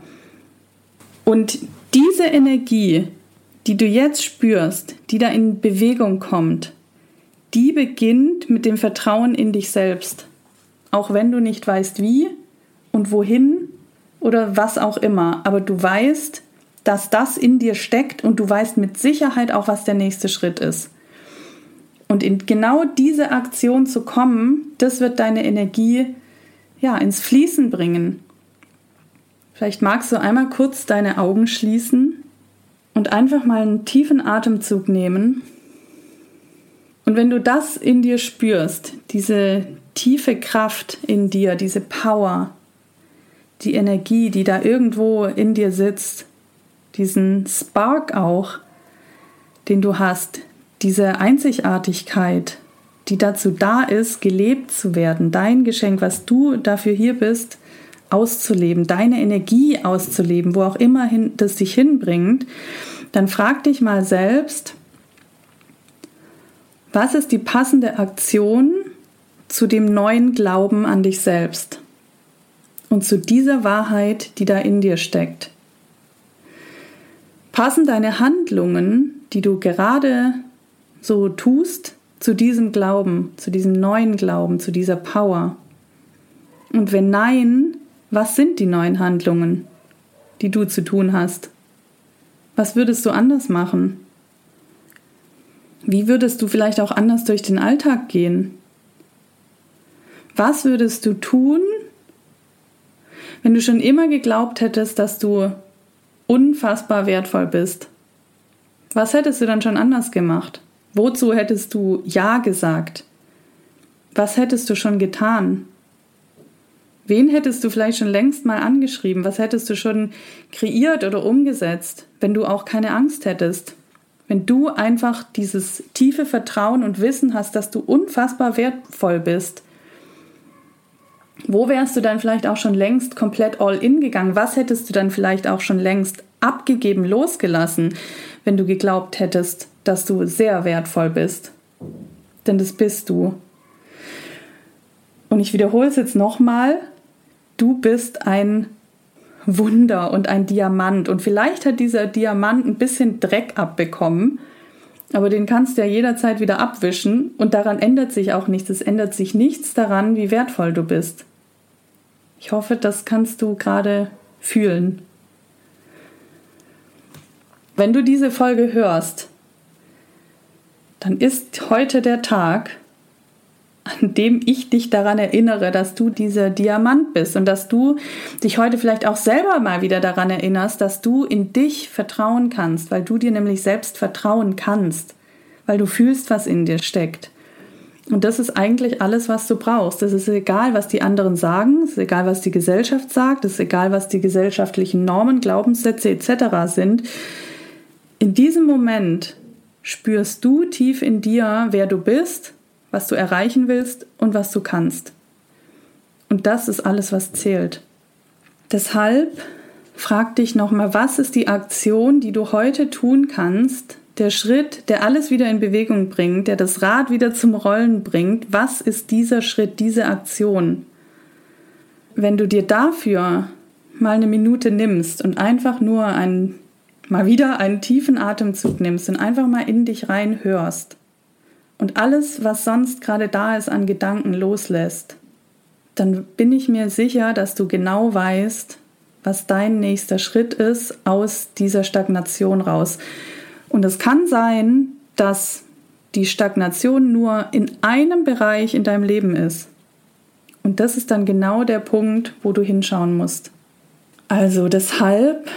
Und diese Energie, die du jetzt spürst, die da in Bewegung kommt, die beginnt mit dem Vertrauen in dich selbst. Auch wenn du nicht weißt wie und wohin oder was auch immer. Aber du weißt, dass das in dir steckt und du weißt mit Sicherheit auch, was der nächste Schritt ist. Und in genau diese Aktion zu kommen, das wird deine Energie ja ins Fließen bringen. Vielleicht magst du einmal kurz deine Augen schließen und einfach mal einen tiefen Atemzug nehmen. Und wenn du das in dir spürst, diese tiefe Kraft in dir, diese Power, die Energie, die da irgendwo in dir sitzt, diesen Spark auch, den du hast, diese Einzigartigkeit, die dazu da ist, gelebt zu werden, dein Geschenk, was du dafür hier bist, auszuleben, deine Energie auszuleben, wo auch immer hin, das dich hinbringt, dann frag dich mal selbst, was ist die passende Aktion zu dem neuen Glauben an dich selbst? Und zu dieser Wahrheit, die da in dir steckt. Passen deine Handlungen, die du gerade so tust, zu diesem Glauben, zu diesem neuen Glauben, zu dieser Power? Und wenn nein, was sind die neuen Handlungen, die du zu tun hast? Was würdest du anders machen? Wie würdest du vielleicht auch anders durch den Alltag gehen? Was würdest du tun, wenn du schon immer geglaubt hättest, dass du unfassbar wertvoll bist? Was hättest du dann schon anders gemacht? Wozu hättest du Ja gesagt? Was hättest du schon getan? Wen hättest du vielleicht schon längst mal angeschrieben? Was hättest du schon kreiert oder umgesetzt, wenn du auch keine Angst hättest? Wenn du einfach dieses tiefe Vertrauen und Wissen hast, dass du unfassbar wertvoll bist, wo wärst du dann vielleicht auch schon längst komplett all in gegangen? Was hättest du dann vielleicht auch schon längst abgegeben, losgelassen, wenn du geglaubt hättest, dass du sehr wertvoll bist? Denn das bist du. Und ich wiederhole es jetzt nochmal, du bist ein Wunder und ein Diamant. Und vielleicht hat dieser Diamant ein bisschen Dreck abbekommen, aber den kannst du ja jederzeit wieder abwischen und daran ändert sich auch nichts. Es ändert sich nichts daran, wie wertvoll du bist. Ich hoffe, das kannst du gerade fühlen. Wenn du diese Folge hörst, dann ist heute der Tag, an dem ich dich daran erinnere, dass du dieser Diamant bist und dass du dich heute vielleicht auch selber mal wieder daran erinnerst, dass du in dich vertrauen kannst, weil du dir nämlich selbst vertrauen kannst, weil du fühlst, was in dir steckt. Und das ist eigentlich alles, was du brauchst. Es ist egal, was die anderen sagen, es ist egal, was die Gesellschaft sagt, es ist egal, was die gesellschaftlichen Normen, Glaubenssätze etc. sind. In diesem Moment spürst du tief in dir, wer du bist was du erreichen willst und was du kannst. Und das ist alles, was zählt. Deshalb frag dich nochmal, was ist die Aktion, die du heute tun kannst, der Schritt, der alles wieder in Bewegung bringt, der das Rad wieder zum Rollen bringt, was ist dieser Schritt, diese Aktion? Wenn du dir dafür mal eine Minute nimmst und einfach nur einen, mal wieder einen tiefen Atemzug nimmst und einfach mal in dich rein hörst, und alles, was sonst gerade da ist an Gedanken loslässt, dann bin ich mir sicher, dass du genau weißt, was dein nächster Schritt ist aus dieser Stagnation raus. Und es kann sein, dass die Stagnation nur in einem Bereich in deinem Leben ist. Und das ist dann genau der Punkt, wo du hinschauen musst. Also deshalb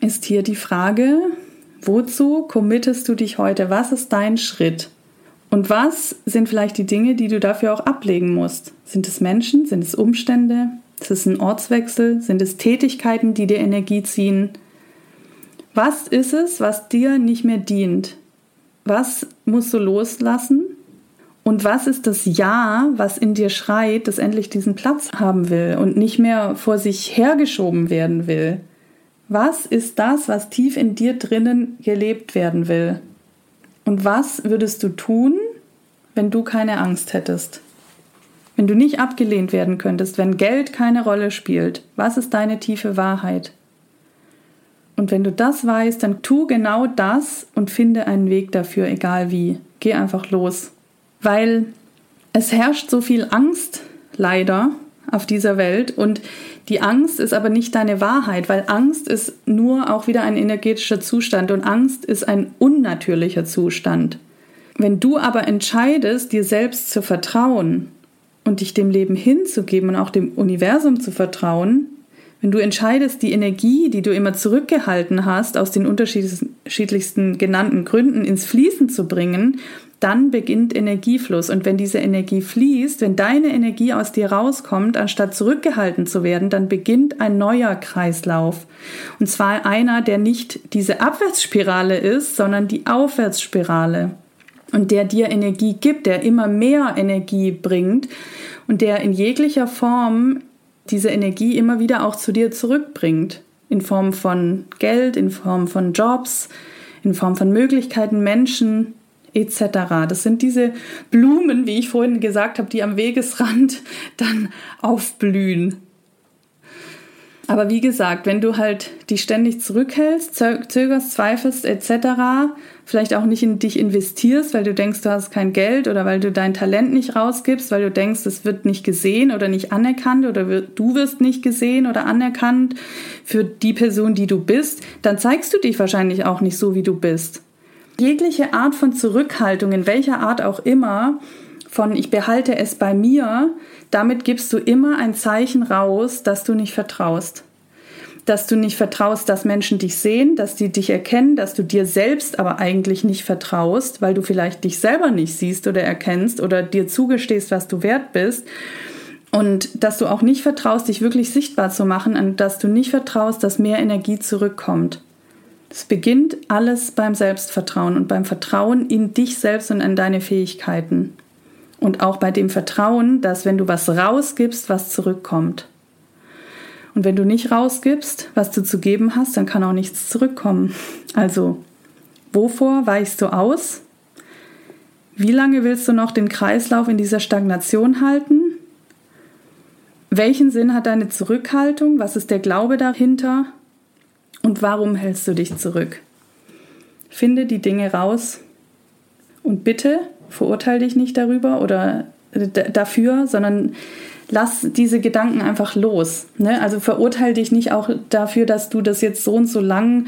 ist hier die Frage, wozu committest du dich heute? Was ist dein Schritt? Und was sind vielleicht die Dinge, die du dafür auch ablegen musst? Sind es Menschen? Sind es Umstände? Ist es ein Ortswechsel? Sind es Tätigkeiten, die dir Energie ziehen? Was ist es, was dir nicht mehr dient? Was musst du loslassen? Und was ist das Ja, was in dir schreit, das endlich diesen Platz haben will und nicht mehr vor sich hergeschoben werden will? Was ist das, was tief in dir drinnen gelebt werden will? Und was würdest du tun, wenn du keine Angst hättest? Wenn du nicht abgelehnt werden könntest, wenn Geld keine Rolle spielt, was ist deine tiefe Wahrheit? Und wenn du das weißt, dann tu genau das und finde einen Weg dafür, egal wie. Geh einfach los. Weil es herrscht so viel Angst, leider, auf dieser Welt. Und die Angst ist aber nicht deine Wahrheit, weil Angst ist nur auch wieder ein energetischer Zustand und Angst ist ein unnatürlicher Zustand. Wenn du aber entscheidest, dir selbst zu vertrauen und dich dem Leben hinzugeben und auch dem Universum zu vertrauen, wenn du entscheidest, die Energie, die du immer zurückgehalten hast, aus den unterschiedlichsten genannten Gründen ins Fließen zu bringen, dann beginnt Energiefluss. Und wenn diese Energie fließt, wenn deine Energie aus dir rauskommt, anstatt zurückgehalten zu werden, dann beginnt ein neuer Kreislauf. Und zwar einer, der nicht diese Abwärtsspirale ist, sondern die Aufwärtsspirale. Und der dir Energie gibt, der immer mehr Energie bringt und der in jeglicher Form diese Energie immer wieder auch zu dir zurückbringt. In Form von Geld, in Form von Jobs, in Form von Möglichkeiten, Menschen, etc. Das sind diese Blumen, wie ich vorhin gesagt habe, die am Wegesrand dann aufblühen. Aber wie gesagt, wenn du halt dich ständig zurückhältst, zögerst, zweifelst etc., vielleicht auch nicht in dich investierst, weil du denkst, du hast kein Geld oder weil du dein Talent nicht rausgibst, weil du denkst, es wird nicht gesehen oder nicht anerkannt oder du wirst nicht gesehen oder anerkannt für die Person, die du bist, dann zeigst du dich wahrscheinlich auch nicht so, wie du bist. jegliche Art von Zurückhaltung, in welcher Art auch immer, von ich behalte es bei mir, damit gibst du immer ein Zeichen raus, dass du nicht vertraust. Dass du nicht vertraust, dass Menschen dich sehen, dass die dich erkennen, dass du dir selbst aber eigentlich nicht vertraust, weil du vielleicht dich selber nicht siehst oder erkennst oder dir zugestehst, was du wert bist. Und dass du auch nicht vertraust, dich wirklich sichtbar zu machen und dass du nicht vertraust, dass mehr Energie zurückkommt. Es beginnt alles beim Selbstvertrauen und beim Vertrauen in dich selbst und in deine Fähigkeiten. Und auch bei dem Vertrauen, dass wenn du was rausgibst, was zurückkommt. Und wenn du nicht rausgibst, was du zu geben hast, dann kann auch nichts zurückkommen. Also, wovor weichst du aus? Wie lange willst du noch den Kreislauf in dieser Stagnation halten? Welchen Sinn hat deine Zurückhaltung? Was ist der Glaube dahinter? Und warum hältst du dich zurück? Finde die Dinge raus und bitte verurteile dich nicht darüber oder dafür, sondern lass diese Gedanken einfach los. Ne? Also verurteile dich nicht auch dafür, dass du das jetzt so und so lang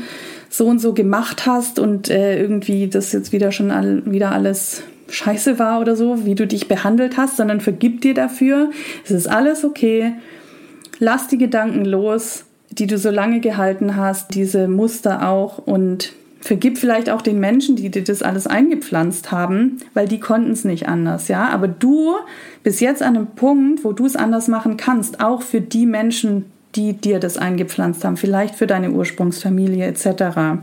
so und so gemacht hast und äh, irgendwie das jetzt wieder schon all, wieder alles scheiße war oder so, wie du dich behandelt hast, sondern vergib dir dafür. Es ist alles okay. Lass die Gedanken los, die du so lange gehalten hast, diese Muster auch und vergib vielleicht auch den Menschen, die dir das alles eingepflanzt haben, weil die konnten es nicht anders, ja. Aber du bist jetzt an einem Punkt, wo du es anders machen kannst, auch für die Menschen, die dir das eingepflanzt haben, vielleicht für deine Ursprungsfamilie etc.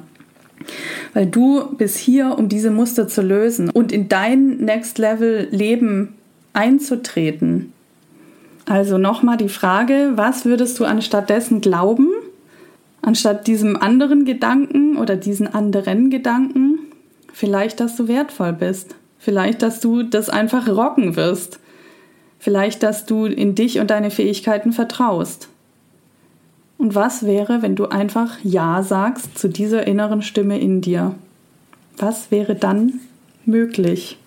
Weil du bist hier, um diese Muster zu lösen und in dein Next Level Leben einzutreten. Also nochmal die Frage, was würdest du anstattdessen glauben? Anstatt diesem anderen Gedanken oder diesen anderen Gedanken, vielleicht, dass du wertvoll bist. Vielleicht, dass du das einfach rocken wirst. Vielleicht, dass du in dich und deine Fähigkeiten vertraust. Und was wäre, wenn du einfach Ja sagst zu dieser inneren Stimme in dir? Was wäre dann möglich?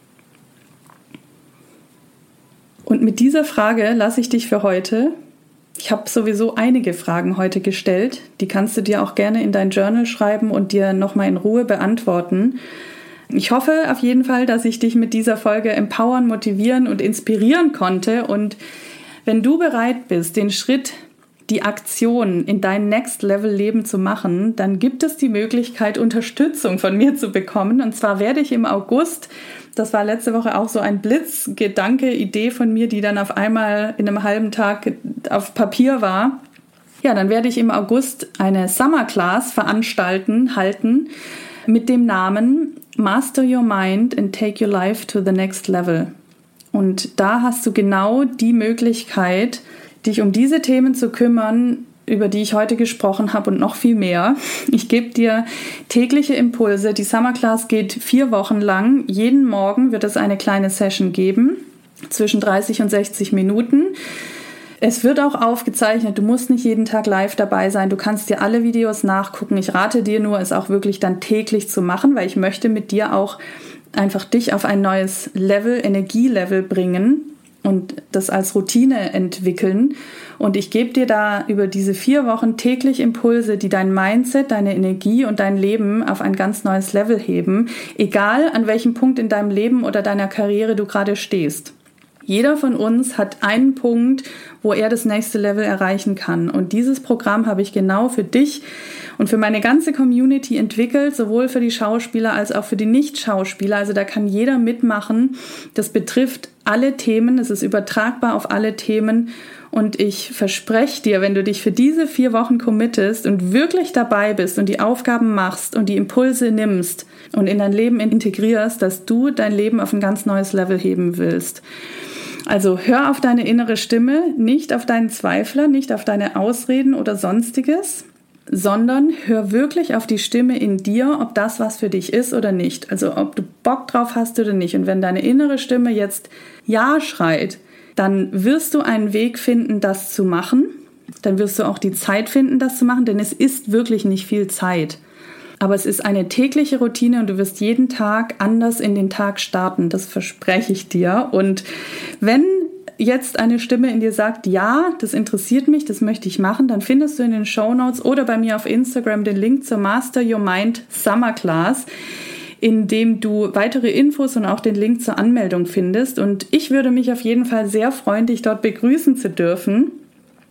Und mit dieser Frage lasse ich dich für heute. Ich habe sowieso einige Fragen heute gestellt. Die kannst du dir auch gerne in dein Journal schreiben und dir nochmal in Ruhe beantworten. Ich hoffe auf jeden Fall, dass ich dich mit dieser Folge empowern, motivieren und inspirieren konnte. Und wenn du bereit bist, den Schritt die Aktion in dein Next Level Leben zu machen, dann gibt es die Möglichkeit, Unterstützung von mir zu bekommen. Und zwar werde ich im August, das war letzte Woche auch so ein Blitzgedanke, Idee von mir, die dann auf einmal in einem halben Tag auf Papier war. Ja, dann werde ich im August eine Summer Class veranstalten, halten mit dem Namen Master Your Mind and Take Your Life to the Next Level. Und da hast du genau die Möglichkeit, dich um diese Themen zu kümmern, über die ich heute gesprochen habe und noch viel mehr. Ich gebe dir tägliche Impulse. Die Summer Class geht vier Wochen lang. Jeden Morgen wird es eine kleine Session geben, zwischen 30 und 60 Minuten. Es wird auch aufgezeichnet. Du musst nicht jeden Tag live dabei sein. Du kannst dir alle Videos nachgucken. Ich rate dir nur, es auch wirklich dann täglich zu machen, weil ich möchte mit dir auch einfach dich auf ein neues Level, Energielevel bringen und das als Routine entwickeln. Und ich gebe dir da über diese vier Wochen täglich Impulse, die dein Mindset, deine Energie und dein Leben auf ein ganz neues Level heben, egal an welchem Punkt in deinem Leben oder deiner Karriere du gerade stehst. Jeder von uns hat einen Punkt, wo er das nächste Level erreichen kann. Und dieses Programm habe ich genau für dich und für meine ganze Community entwickelt, sowohl für die Schauspieler als auch für die Nicht-Schauspieler. Also da kann jeder mitmachen. Das betrifft alle Themen, es ist übertragbar auf alle Themen. Und ich verspreche dir, wenn du dich für diese vier Wochen committest und wirklich dabei bist und die Aufgaben machst und die Impulse nimmst und in dein Leben integrierst, dass du dein Leben auf ein ganz neues Level heben willst. Also hör auf deine innere Stimme, nicht auf deinen Zweifler, nicht auf deine Ausreden oder sonstiges, sondern hör wirklich auf die Stimme in dir, ob das was für dich ist oder nicht. Also ob du Bock drauf hast oder nicht. Und wenn deine innere Stimme jetzt Ja schreit, dann wirst du einen Weg finden, das zu machen. Dann wirst du auch die Zeit finden, das zu machen, denn es ist wirklich nicht viel Zeit. Aber es ist eine tägliche Routine und du wirst jeden Tag anders in den Tag starten. Das verspreche ich dir. Und wenn jetzt eine Stimme in dir sagt, ja, das interessiert mich, das möchte ich machen, dann findest du in den Show Notes oder bei mir auf Instagram den Link zur Master Your Mind Summer Class in dem du weitere Infos und auch den Link zur Anmeldung findest. Und ich würde mich auf jeden Fall sehr freuen, dich dort begrüßen zu dürfen.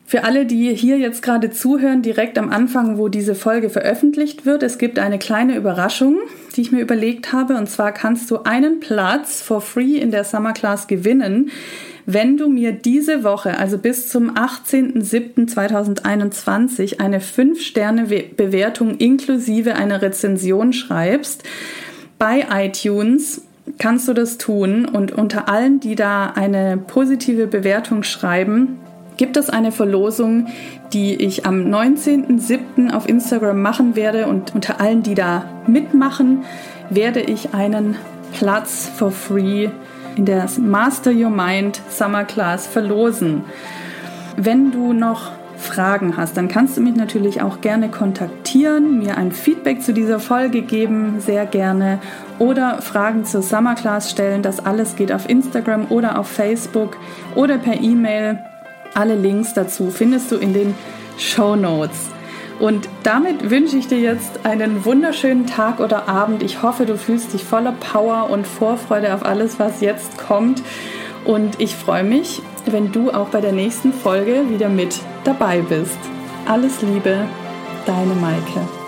Für alle, die hier jetzt gerade zuhören, direkt am Anfang, wo diese Folge veröffentlicht wird, es gibt eine kleine Überraschung, die ich mir überlegt habe. Und zwar kannst du einen Platz for free in der Summer Class gewinnen, wenn du mir diese Woche, also bis zum 18.07.2021, eine 5-Sterne-Bewertung inklusive einer Rezension schreibst bei iTunes kannst du das tun und unter allen, die da eine positive Bewertung schreiben, gibt es eine Verlosung, die ich am 19.07. auf Instagram machen werde und unter allen, die da mitmachen, werde ich einen Platz for free in der Master Your Mind Summer Class verlosen. Wenn du noch Fragen hast, dann kannst du mich natürlich auch gerne kontaktieren, mir ein Feedback zu dieser Folge geben, sehr gerne, oder Fragen zur Summer Class stellen. Das alles geht auf Instagram oder auf Facebook oder per E-Mail. Alle Links dazu findest du in den Show Notes. Und damit wünsche ich dir jetzt einen wunderschönen Tag oder Abend. Ich hoffe, du fühlst dich voller Power und Vorfreude auf alles, was jetzt kommt. Und ich freue mich, wenn du auch bei der nächsten Folge wieder mit dabei bist. Alles Liebe, deine Maike.